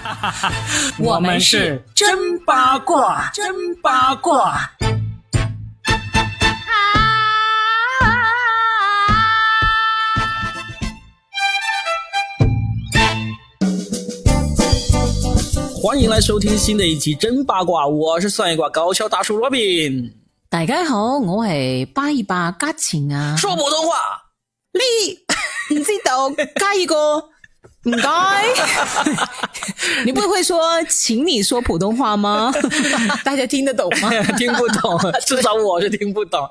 我们是真八卦，真八卦。欢迎来收听新的一期真八卦，我是算一卦高校大叔罗宾。大家好，我系八一八嘉晴啊。说普通话，你 唔知道加一个？唔该，你不会说，请你说普通话吗？大家听得懂吗？听不懂，至少我是听不懂。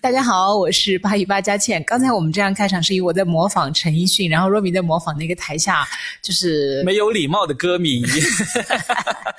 大家好，我是八一八佳倩。刚才我们这样开场，是因为我在模仿陈奕迅，然后若明在模仿那个台下就是没有礼貌的歌迷。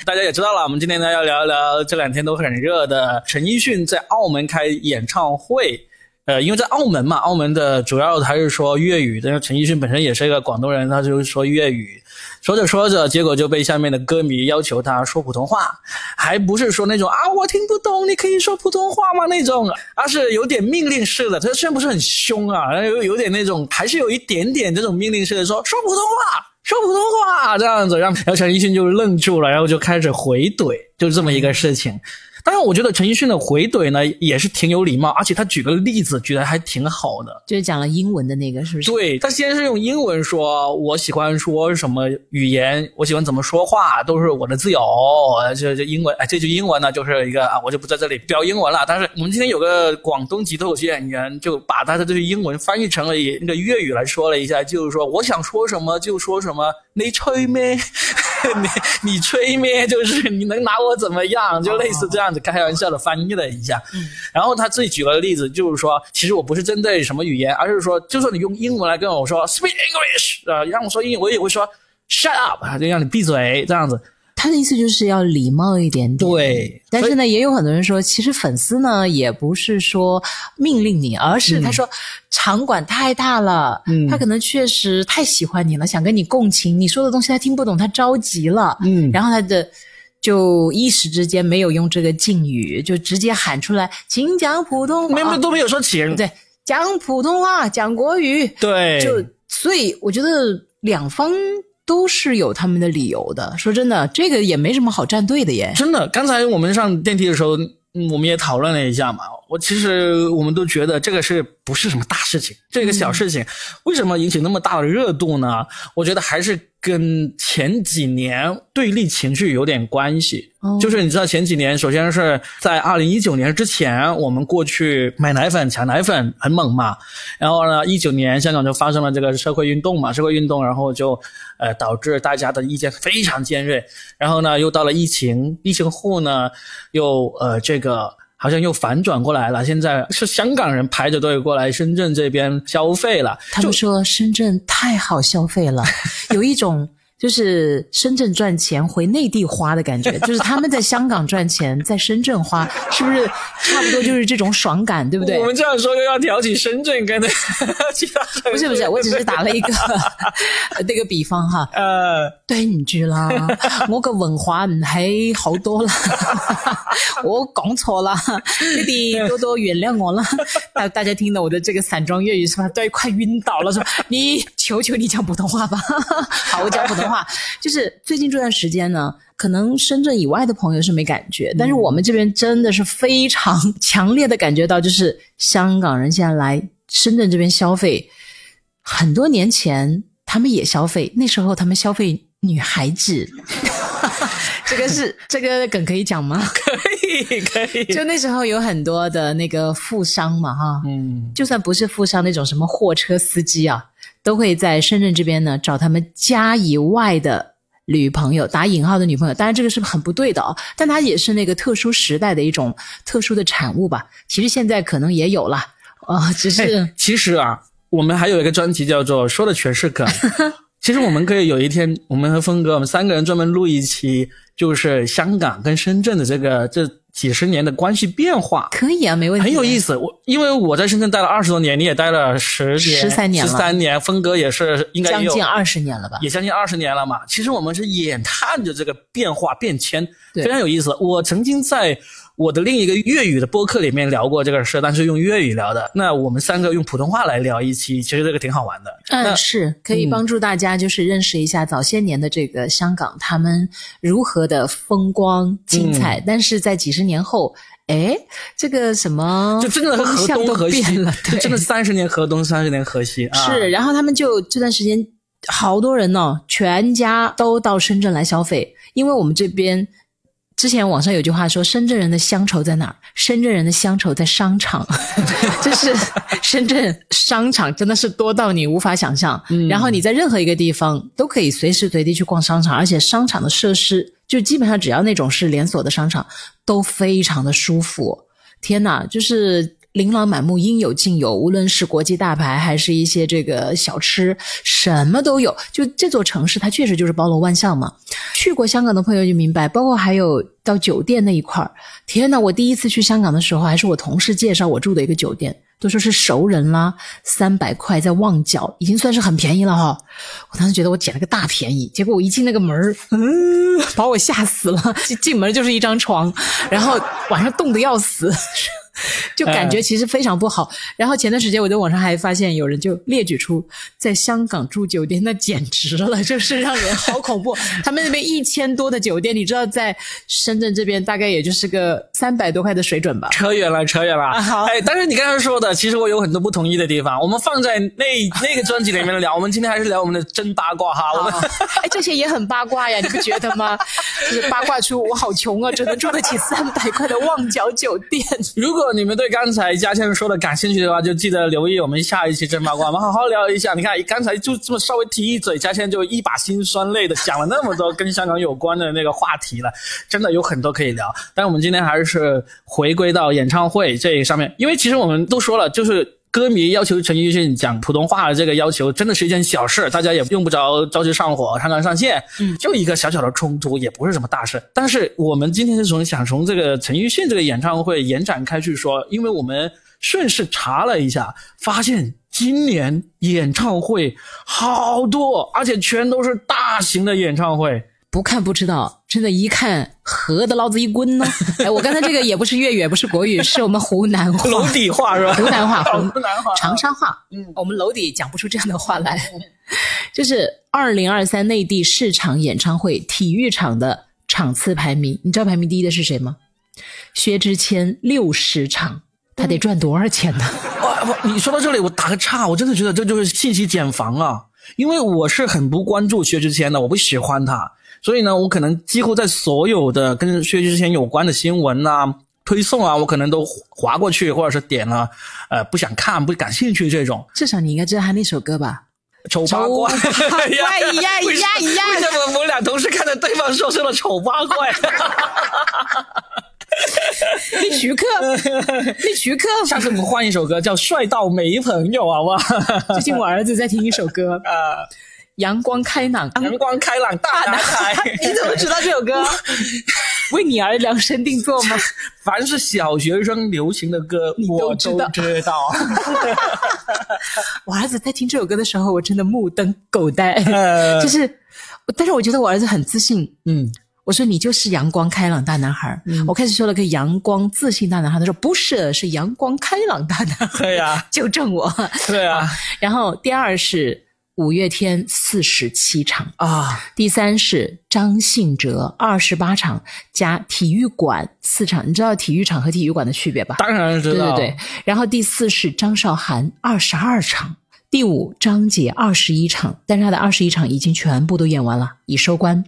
大家也知道了，我们今天呢要聊一聊这两天都很热的陈奕迅在澳门开演唱会。呃，因为在澳门嘛，澳门的主要还是说粤语。但是陈奕迅本身也是一个广东人，他就说粤语，说着说着，结果就被下面的歌迷要求他说普通话，还不是说那种啊我听不懂，你可以说普通话吗那种，而是有点命令式的。他虽然不是很凶啊，有有点那种，还是有一点点这种命令式的说说普通话，说普通话这样子，让然后陈奕迅就愣住了，然后就开始回怼，就这么一个事情。当然，我觉得陈奕迅的回怼呢也是挺有礼貌，而且他举个例子举得还挺好的，就是讲了英文的那个，是不是？对，他先是用英文说，我喜欢说什么语言，我喜欢怎么说话，都是我的自由。这这英文，哎，这句英文呢就是一个啊，我就不在这里标英文了。但是我们今天有个广东籍脱口秀演员，就把他的这句英文翻译成了那个粤语来说了一下，就是说我想说什么就说什么，你吹咩？你你吹咩？就是你能拿我怎么样？就类似这样子开玩笑的翻译了一下。然后他自己举了个例子，就是说，其实我不是针对什么语言，而是说，就算你用英文来跟我说 speak English 啊，让我说英语，我也会说 shut up，就让你闭嘴这样子。他的意思就是要礼貌一点点。对，但是呢，也有很多人说，其实粉丝呢也不是说命令你，而是他说场馆太大了，嗯，他可能确实太喜欢你了，想跟你共情，你说的东西他听不懂，他着急了，嗯，然后他的就一时之间没有用这个敬语，就直接喊出来，请讲普通话，没有都没有说请，对，讲普通话，讲国语，对，就所以我觉得两方。都是有他们的理由的。说真的，这个也没什么好站队的耶。真的，刚才我们上电梯的时候，我们也讨论了一下嘛。我其实我们都觉得这个是不是什么大事情？这个小事情，为什么引起那么大的热度呢？我觉得还是。跟前几年对立情绪有点关系，就是你知道前几年，首先是在二零一九年之前，我们过去买奶粉、抢奶粉很猛嘛，然后呢，一九年香港就发生了这个社会运动嘛，社会运动，然后就呃导致大家的意见非常尖锐，然后呢，又到了疫情，疫情后呢，又呃这个。好像又反转过来了，现在是香港人排着队过来深圳这边消费了。他们说深圳太好消费了，有一种。就是深圳赚钱回内地花的感觉，就是他们在香港赚钱，在深圳花，是不是差不多就是这种爽感，对不对？我们这样说又要挑起深圳跟 其他不是不是，我只是打了一个 那个比方哈。呃，对唔住啦，我个文化唔系好多啦，我讲错了，弟弟多多原谅我了。大大家听到我的这个散装粤语是吧？都快晕倒了，说你求求你讲普通话吧。好，我讲普通。话就是最近这段时间呢，可能深圳以外的朋友是没感觉，但是我们这边真的是非常 强烈的感觉到，就是香港人现在来深圳这边消费，很多年前他们也消费，那时候他们消费女孩子，这个是 这个梗可以讲吗？可以可以，就那时候有很多的那个富商嘛，哈，嗯，就算不是富商那种什么货车司机啊。都会在深圳这边呢找他们家以外的女朋友，打引号的女朋友。当然这个是很不对的哦，但它也是那个特殊时代的一种特殊的产物吧。其实现在可能也有了哦，只是其实啊，我们还有一个专题叫做“说的全是梗”。其实我们可以有一天，我们和峰哥，我们三个人专门录一期，就是香港跟深圳的这个这几十年的关系变化。可以啊，没问题，很有意思。我因为我在深圳待了二十多年，你也待了十年、十三年、十三年，峰哥也是应该将近二十年了吧？也将近二十年了嘛。其实我们是眼看着这个变化变迁，非常有意思。我曾经在。我的另一个粤语的播客里面聊过这个事，但是用粤语聊的。那我们三个用普通话来聊一期，其实这个挺好玩的。嗯，是可以帮助大家就是认识一下早些年的这个香港，他们如何的风光精彩。但是在几十年后，哎，这个什么就真的河东河西了，对，真的三十年河东，三十年河西。是，然后他们就这段时间，好多人呢，全家都到深圳来消费，因为我们这边。之前网上有句话说，深圳人的乡愁在哪儿？深圳人的乡愁在商场，就是深圳商场真的是多到你无法想象。然后你在任何一个地方都可以随时随地去逛商场，而且商场的设施就基本上只要那种是连锁的商场都非常的舒服。天哪，就是。琳琅满目，应有尽有。无论是国际大牌，还是一些这个小吃，什么都有。就这座城市，它确实就是包罗万象嘛。去过香港的朋友就明白，包括还有到酒店那一块儿。天呐，我第一次去香港的时候，还是我同事介绍我住的一个酒店，都说是熟人啦，三百块在旺角，已经算是很便宜了哈。我当时觉得我捡了个大便宜，结果我一进那个门儿，嗯，把我吓死了。进进门就是一张床，然后晚上冻得要死。就感觉其实非常不好。然后前段时间我在网上还发现有人就列举出在香港住酒店，那简直了，就是让人好恐怖。他们那边一千多的酒店，你知道在深圳这边大概也就是个三百多块的水准吧？扯远了，扯远了。好，哎，但是你刚才说的，其实我有很多不同意的地方。我们放在那那个专辑里面聊。我们今天还是聊我们的真八卦哈。我们哎，这些也很八卦呀，你不觉得吗？就是八卦出我好穷啊，只能住得起三百块的旺角酒店。如果如果你们对刚才嘉倩说的感兴趣的话，就记得留意我们下一期真八卦，我们好好聊一下。你看，刚才就这么稍微提一嘴，嘉倩就一把辛酸泪的讲了那么多跟香港有关的那个话题了，真的有很多可以聊。但我们今天还是回归到演唱会这上面，因为其实我们都说了，就是。歌迷要求陈奕迅讲普通话的这个要求，真的是一件小事，大家也用不着着急上火、上纲上线，嗯，就一个小小的冲突，也不是什么大事。但是我们今天是从想从这个陈奕迅这个演唱会延展开去说，因为我们顺势查了一下，发现今年演唱会好多，而且全都是大型的演唱会。不看不知道，真的，一看合的老子一滚呢！哎，我刚才这个也不是粤语，也不是国语，是我们湖南话、楼底话是吧？湖南话、湖南话、长沙话。嗯，我们楼底讲不出这样的话来。就是二零二三内地市场演唱会体育场的场次排名，你知道排名第一的是谁吗？薛之谦六十场，他得赚多少钱呢？哇，你说到这里，我打个岔，我真的觉得这就是信息茧房啊！因为我是很不关注薛之谦的，我不喜欢他。所以呢，我可能几乎在所有的跟薛之谦有关的新闻啊、推送啊，我可能都划过去，或者是点了，呃，不想看、不感兴趣这种。至少你应该知道他那首歌吧？丑八怪 呀呀呀呀！为什么我们俩同时看着对方说出了丑八怪？那徐克，那徐克。下次我们换一首歌，叫《帅到没朋友》，好不好？最近我儿子在听一首歌 啊。阳光开朗，阳光开朗大男孩，你怎么知道这首歌？为你而量身定做吗？凡是小学生流行的歌，你都知道。知道。我儿子在听这首歌的时候，我真的目瞪口呆。就是，但是我觉得我儿子很自信。嗯，我说你就是阳光开朗大男孩。我开始说了个阳光自信大男孩，他说不是，是阳光开朗大男孩。对呀，纠正我。对啊。然后第二是。五月天四十七场啊，第三是张信哲二十八场加体育馆四场，你知道体育场和体育馆的区别吧？当然知道。对对对。然后第四是张韶涵二十二场，第五张杰二十一场，但是他的二十一场已经全部都演完了，已收官。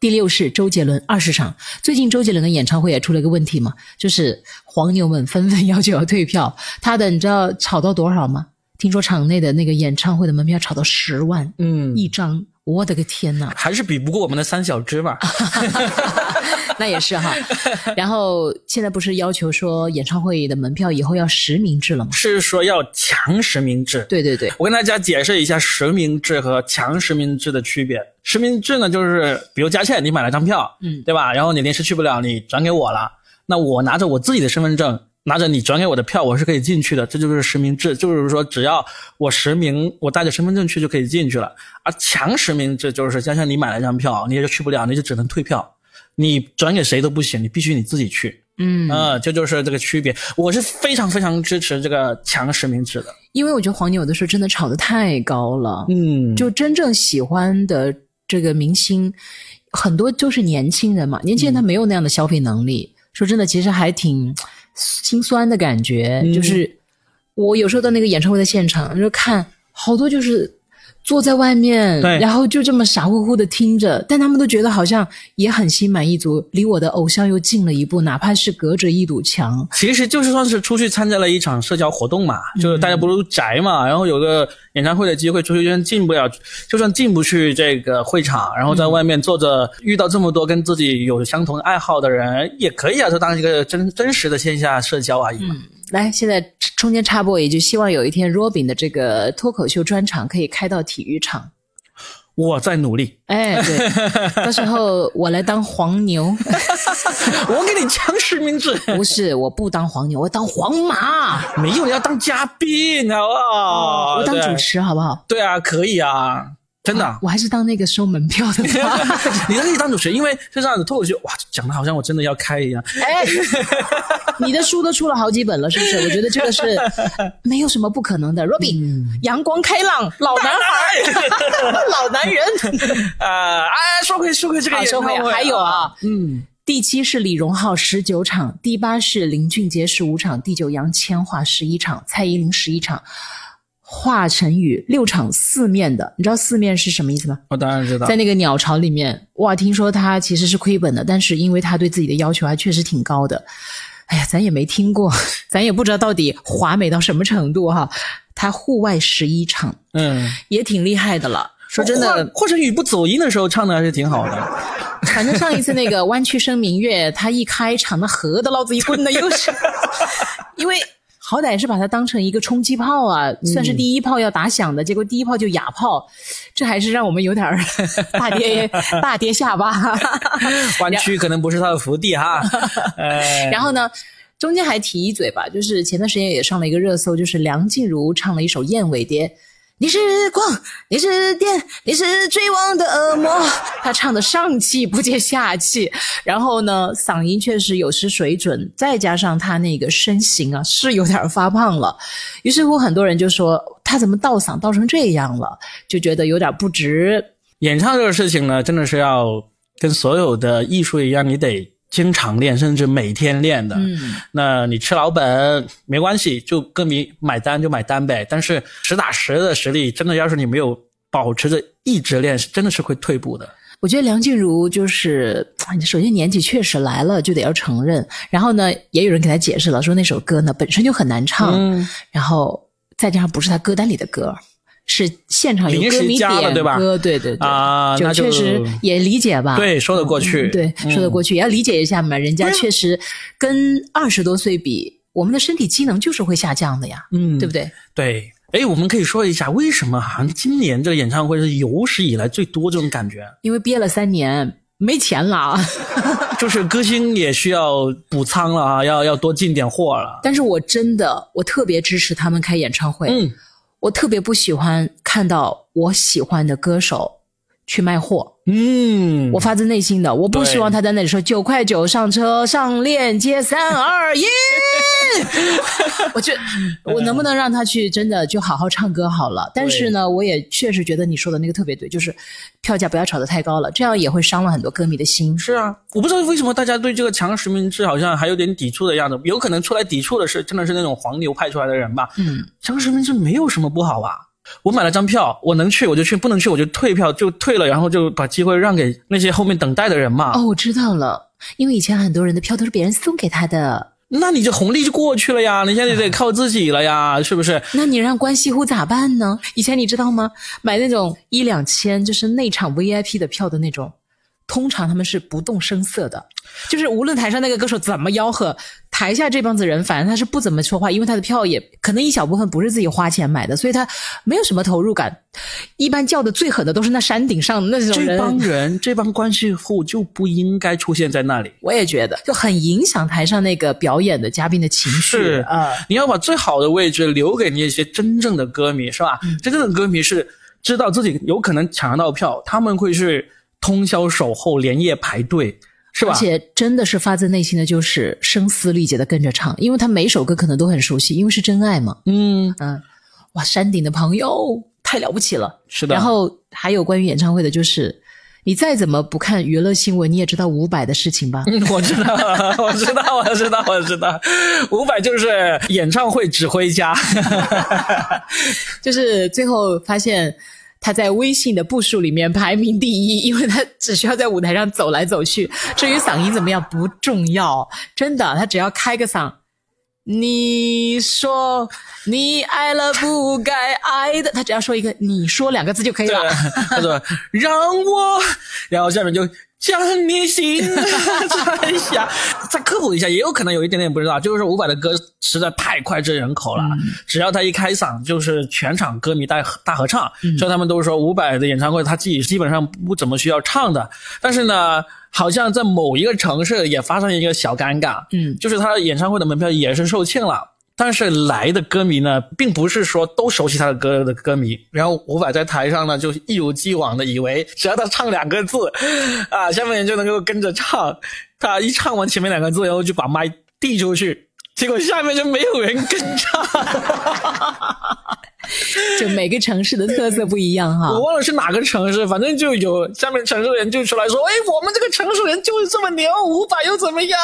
第六是周杰伦二十场，最近周杰伦的演唱会也出了一个问题嘛，就是黄牛们纷纷要求要退票，他的你知道炒到多少吗？听说场内的那个演唱会的门票炒到十万，嗯，一张，我的个天呐，还是比不过我们的三小只吧？那也是哈。然后现在不是要求说演唱会的门票以后要实名制了吗？是说要强实名制？对对对，我跟大家解释一下实名制和强实名制的区别。实名制呢，就是比如佳倩，你买了张票，嗯，对吧？然后你临时去不了，你转给我了。那我拿着我自己的身份证，拿着你转给我的票，我是可以进去的。这就是实名制，就是说只要我实名，我带着身份证去就可以进去了。而强实名制就是，就像你买了一张票，你也就去不了，你就只能退票，你转给谁都不行，你必须你自己去。嗯嗯，这就是这个区别。我是非常非常支持这个强实名制的，因为我觉得黄牛有的时候真的炒得太高了。嗯，就真正喜欢的这个明星，很多就是年轻人嘛，年轻人他没有那样的消费能力。说真的，其实还挺心酸的感觉。就是我有时候到那个演唱会的现场，就看好多就是。坐在外面，然后就这么傻乎乎的听着，但他们都觉得好像也很心满意足，离我的偶像又近了一步，哪怕是隔着一堵墙。其实就是算是出去参加了一场社交活动嘛，就是大家不都宅嘛，然后有个演唱会的机会，出去就算进不了，就算进不去这个会场，然后在外面坐着，遇到这么多跟自己有相同爱好的人，也可以啊，就当一个真真实的线下社交而已嘛。来，现在中间插播，一句希望有一天 Robin 的这个脱口秀专场可以开到体育场。我在努力。哎，对，到时候我来当黄牛，我给你强实名制。不是，我不当黄牛，我当黄马。没有，你要当嘉宾，好不好？我当主持，好不好？对啊，可以啊。真的，我还是当那个收门票的。你可以当主持人，因为就这样子，脱口秀哇，讲的好像我真的要开一样。哎，你的书都出了好几本了，是不是？我觉得这个是没有什么不可能的。Robin，阳光开朗，老男孩，老男人。啊，哎，说回说回这个，说回还有啊，嗯，第七是李荣浩十九场，第八是林俊杰十五场，第九杨千嬅十一场，蔡依林十一场。华晨宇六场四面的，你知道四面是什么意思吗？我当然知道，在那个鸟巢里面，哇，听说他其实是亏本的，但是因为他对自己的要求还确实挺高的。哎呀，咱也没听过，咱也不知道到底华美到什么程度哈。他户外十一场，嗯，也挺厉害的了。说真的，华晨宇不走音的时候唱的还是挺好的。反正上一次那个弯曲声明月，他一开场，那合的老子一棍子又是，因为。好歹是把它当成一个冲击炮啊，算是第一炮要打响的，结果第一炮就哑炮，这还是让我们有点 大跌大跌下巴。弯曲可能不是他的福地哈。然后呢，中间还提一嘴吧，就是前段时间也上了一个热搜，就是梁静茹唱了一首《燕尾蝶》。你是光，你是电，你是追光的恶魔。他唱的上气不接下气，然后呢，嗓音确实有失水准，再加上他那个身形啊，是有点发胖了。于是乎，很多人就说他怎么倒嗓倒成这样了，就觉得有点不值。演唱这个事情呢，真的是要跟所有的艺术一样，你得。经常练，甚至每天练的，嗯，那你吃老本没关系，就歌迷买单就买单呗。但是实打实的实力，真的要是你没有保持着一直练，是真的是会退步的。我觉得梁静茹就是，首先年纪确实来了，就得要承认。然后呢，也有人给他解释了，说那首歌呢本身就很难唱，嗯，然后再加上不是他歌单里的歌。是现场有歌迷点歌，对对对啊，就确实也理解吧，对，说得过去，对，说得过去，也要理解一下嘛。人家确实跟二十多岁比，我们的身体机能就是会下降的呀，嗯，对不对？对，哎，我们可以说一下为什么好像今年这个演唱会是有史以来最多这种感觉？因为憋了三年没钱了，就是歌星也需要补仓了啊，要要多进点货了。但是我真的，我特别支持他们开演唱会，嗯。我特别不喜欢看到我喜欢的歌手去卖货，嗯，我发自内心的，我不希望他在那里说九块九上车上链接三二一。我觉我能不能让他去真的就好好唱歌好了？但是呢，我也确实觉得你说的那个特别对，就是票价不要炒得太高了，这样也会伤了很多歌迷的心。是啊，我不知道为什么大家对这个强实名制好像还有点抵触的样子，有可能出来抵触的是真的是那种黄牛派出来的人吧？嗯，强实名制没有什么不好啊，我买了张票，我能去我就去，不能去我就退票就退了，然后就把机会让给那些后面等待的人嘛。哦，我知道了，因为以前很多人的票都是别人送给他的。那你这红利就过去了呀，你现在得靠自己了呀，是不是？那你让关系户咋办呢？以前你知道吗？买那种一两千就是内场 VIP 的票的那种，通常他们是不动声色的，就是无论台上那个歌手怎么吆喝，台下这帮子人，反正他是不怎么说话，因为他的票也可能一小部分不是自己花钱买的，所以他没有什么投入感。一般叫的最狠的都是那山顶上那种人，这帮人，这帮关系户就不应该出现在那里。我也觉得，就很影响台上那个表演的嘉宾的情绪啊！你要把最好的位置留给那些真正的歌迷，是吧？真正的歌迷是知道自己有可能抢到票，他们会是通宵守候，连夜排队。是吧？而且真的是发自内心的，就是声嘶力竭的跟着唱，因为他每首歌可能都很熟悉，因为是真爱嘛。嗯嗯，哇，山顶的朋友太了不起了。是的。然后还有关于演唱会的，就是你再怎么不看娱乐新闻，你也知道伍佰的事情吧？嗯，我知道，我知道，我知道，我知道，伍佰就是演唱会指挥家，就是最后发现。他在微信的步数里面排名第一，因为他只需要在舞台上走来走去。至于嗓音怎么样不重要，真的，他只要开个嗓。你说你爱了不该爱的，他只要说一个“你说”两个字就可以了。他说让我，然后下面就。将你心 摘下，再科普一下，也有可能有一点点不知道，就是伍佰的歌实在太脍炙人口了，只要他一开嗓，就是全场歌迷大大合唱。所以他们都说伍佰的演唱会他自己基本上不怎么需要唱的，但是呢，好像在某一个城市也发生一个小尴尬，嗯，就是他演唱会的门票也是售罄了。但是来的歌迷呢，并不是说都熟悉他的歌的歌迷。然后伍佰在台上呢，就一如既往的以为只要他唱两个字，啊，下面人就能够跟着唱。他一唱完前面两个字，然后就把麦递出去，结果下面就没有人跟唱。就每个城市的特色不一样哈。我忘了是哪个城市，反正就有下面城市人就出来说：“哎，我们这个城市人就是这么牛，伍佰又怎么样？”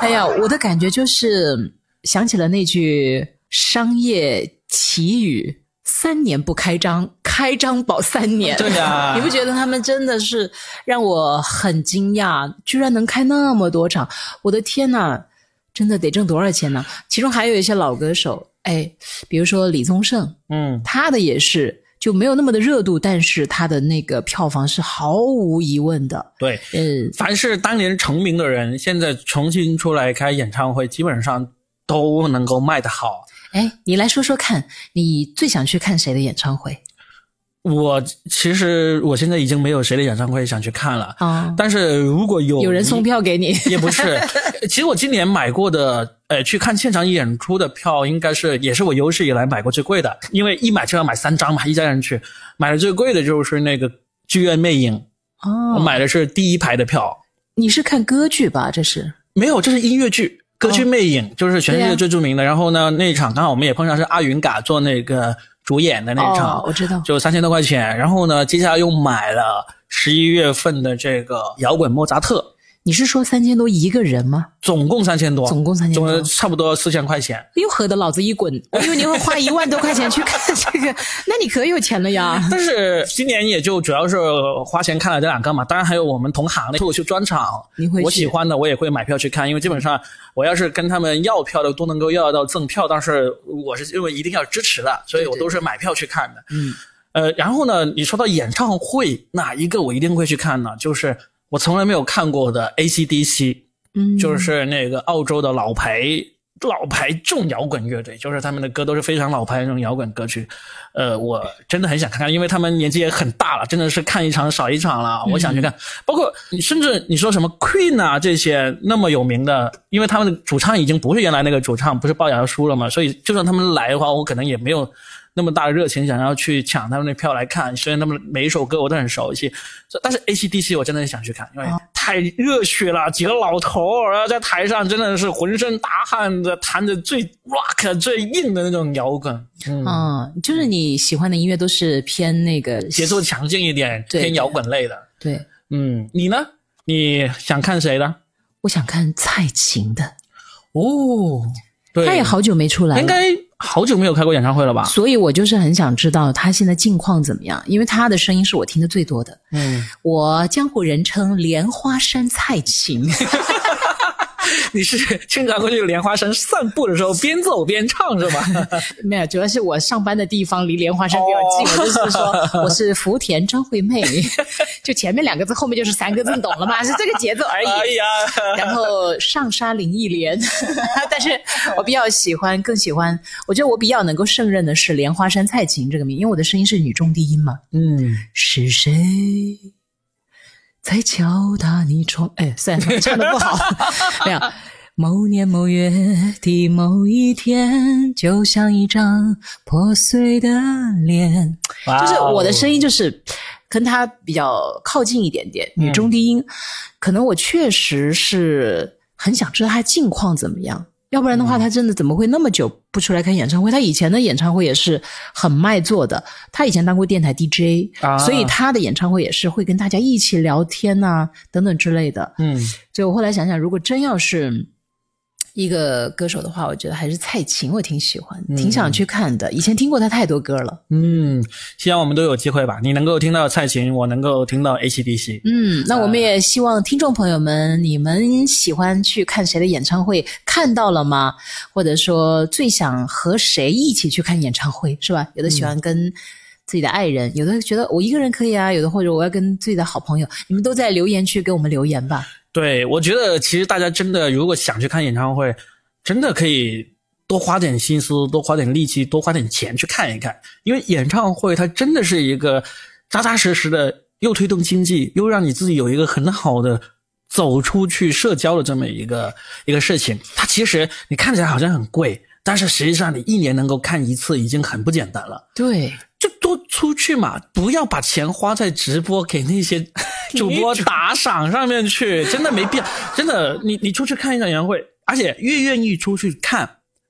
哎呀，我的感觉就是。想起了那句商业奇语：“三年不开张，开张保三年。”对呀，你不觉得他们真的是让我很惊讶？居然能开那么多场！我的天呐，真的得挣多少钱呢？其中还有一些老歌手，哎，比如说李宗盛，嗯，他的也是就没有那么的热度，但是他的那个票房是毫无疑问的。对，嗯，凡是当年成名的人，现在重新出来开演唱会，基本上。都能够卖得好。哎，你来说说看，你最想去看谁的演唱会？我其实我现在已经没有谁的演唱会想去看了啊。但是如果有有人送票给你，也不是。其实我今年买过的，呃，去看现场演出的票，应该是也是我有史以来买过最贵的，因为一买就要买三张嘛，一家人去。买的最贵的就是那个剧院魅影哦，我买的是第一排的票。你是看歌剧吧？这是没有，这是音乐剧。歌剧魅影就是全世界最著名的，然后呢，那一场刚好我们也碰上是阿云嘎做那个主演的那场，我知道，就三千多块钱。然后呢，接下来又买了十一月份的这个摇滚莫扎特。你是说三千多一个人吗？总共三千多，总共三千多，差不多四千块钱。又喝得老子一滚！我以为你会花一万多块钱去看这个，那你可有钱了呀！但是今年也就主要是花钱看了这两个嘛，当然还有我们同行的脱口秀专场，你会我喜欢的我也会买票去看，因为基本上我要是跟他们要票的都能够要到赠票，但是我是认为一定要支持的，所以我都是买票去看的。嗯，呃，然后呢，你说到演唱会哪一个我一定会去看呢？就是。我从来没有看过的 AC/DC，嗯，就是那个澳洲的老牌老牌重摇滚乐队，就是他们的歌都是非常老牌那种摇滚歌曲。呃，我真的很想看看，因为他们年纪也很大了，真的是看一场少一场了。我想去看，包括你甚至你说什么 Queen 啊这些那么有名的，因为他们的主唱已经不是原来那个主唱，不是龅牙叔了嘛，所以就算他们来的话，我可能也没有。那么大的热情，想要去抢他们的票来看，虽然他们每一首歌我都很熟悉，但是 AC/DC 我真的想去看，因为太热血了，几个老头然后在台上真的是浑身大汗的，弹着最 rock 最硬的那种摇滚。嗯，就是你喜欢的音乐都是偏那个节奏强劲一点，偏摇滚类的。对，嗯，你呢？你想看谁的？我想看蔡琴的。哦，对，他也好久没出来了，应该。好久没有开过演唱会了吧？所以我就是很想知道他现在近况怎么样，因为他的声音是我听的最多的。嗯，我江湖人称莲花山蔡琴。你是经常会去莲花山散步的时候边走边唱是吧？没有，主要是我上班的地方离莲花山比较近，我就是说 我是福田张惠妹，就前面两个字，后面就是三个字，你懂了吗？是这个节奏而已。哎呀，然后上沙林忆莲，但是我比较喜欢，更喜欢，我觉得我比较能够胜任的是莲花山蔡琴这个名，因为我的声音是女中低音嘛。嗯，是谁？在敲打你窗，哎，算了，唱的不好。没有，某年某月的某一天，就像一张破碎的脸。就是我的声音，就是跟他比较靠近一点点，女中低音。可能我确实是很想知道他近况怎么样。要不然的话，他真的怎么会那么久不出来开演唱会？他以前的演唱会也是很卖座的。他以前当过电台 DJ，所以他的演唱会也是会跟大家一起聊天呐，等等之类的。嗯，所以我后来想想，如果真要是。一个歌手的话，我觉得还是蔡琴，我挺喜欢，挺想去看的。以前听过她太多歌了。嗯，希望我们都有机会吧。你能够听到蔡琴，我能够听到 ACDC。嗯，那我们也希望听众朋友们，你们喜欢去看谁的演唱会？看到了吗？或者说最想和谁一起去看演唱会？是吧？有的喜欢跟自己的爱人，有的觉得我一个人可以啊，有的或者我要跟自己的好朋友。你们都在留言区给我们留言吧。对，我觉得其实大家真的如果想去看演唱会，真的可以多花点心思，多花点力气，多花点钱去看一看。因为演唱会它真的是一个扎扎实实的，又推动经济，又让你自己有一个很好的走出去社交的这么一个一个事情。它其实你看起来好像很贵，但是实际上你一年能够看一次已经很不简单了。对。就多出去嘛，不要把钱花在直播给那些 主播打赏上面去，真的没必要。真的，你你出去看一场演唱会，而且越愿意出去看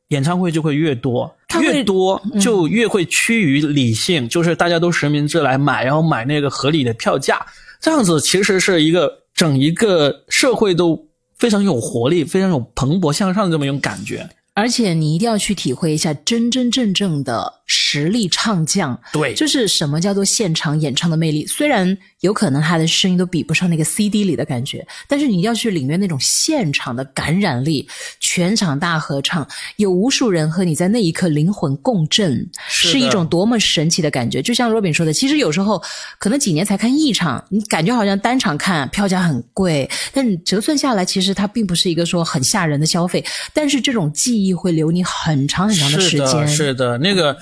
演唱会就会越多，越多就越会趋于理性，就是大家都实名制来买，然后买那个合理的票价，这样子其实是一个整一个社会都非常有活力、非常有蓬勃向上的这么一种感觉。而且你一定要去体会一下真真正正的实力唱将，对，就是什么叫做现场演唱的魅力。虽然有可能他的声音都比不上那个 CD 里的感觉，但是你要去领略那种现场的感染力，全场大合唱，有无数人和你在那一刻灵魂共振，是一种多么神奇的感觉。就像若饼说的，其实有时候可能几年才看一场，你感觉好像单场看票价很贵，但你折算下来，其实它并不是一个说很吓人的消费。但是这种记忆。会留你很长很长的时间。是的，是的，那个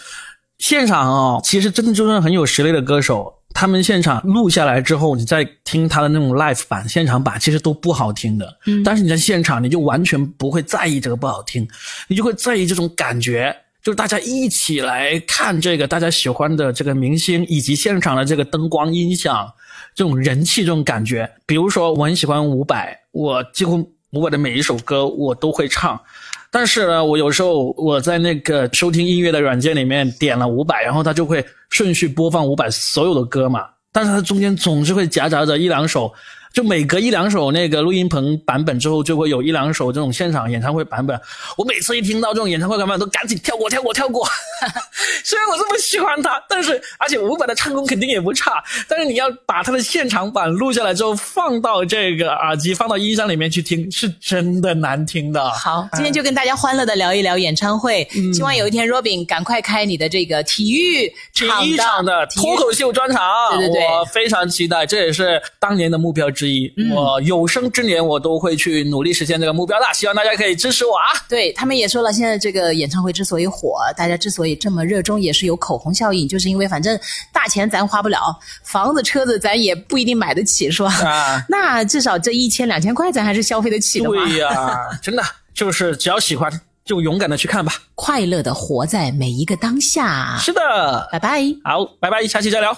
现场哦，其实真的就算很有实力的歌手，他们现场录下来之后，你再听他的那种 live 版、现场版，其实都不好听的。嗯，但是你在现场，你就完全不会在意这个不好听，你就会在意这种感觉，就是大家一起来看这个大家喜欢的这个明星，以及现场的这个灯光、音响，这种人气、这种感觉。比如说，我很喜欢伍佰，我几乎伍佰的每一首歌我都会唱。但是呢，我有时候我在那个收听音乐的软件里面点了五百，然后它就会顺序播放五百所有的歌嘛。但是它中间总是会夹杂着一两首。就每隔一两首那个录音棚版本之后，就会有一两首这种现场演唱会版本。我每次一听到这种演唱会版本，都赶紧跳过、跳过、跳过。虽然我这么喜欢他，但是而且伍佰的唱功肯定也不差，但是你要把他的现场版录下来之后，放到这个耳机、放到音箱里面去听，是真的难听的。好，今天就跟大家欢乐的聊一聊演唱会。希望有一天，Robin 赶快开你的这个体育体育场的脱口秀专场。对对对，我非常期待，这也是当年的目标之。我有生之年，我都会去努力实现这个目标的。希望大家可以支持我啊！对他们也说了，现在这个演唱会之所以火，大家之所以这么热衷，也是有口红效应，就是因为反正大钱咱花不了，房子车子咱也不一定买得起，是吧？啊，那至少这一千两千块，咱还是消费得起的。对呀，真的就是只要喜欢，就勇敢的去看吧，快乐的活在每一个当下。是的，拜拜，好，拜拜，下期再聊。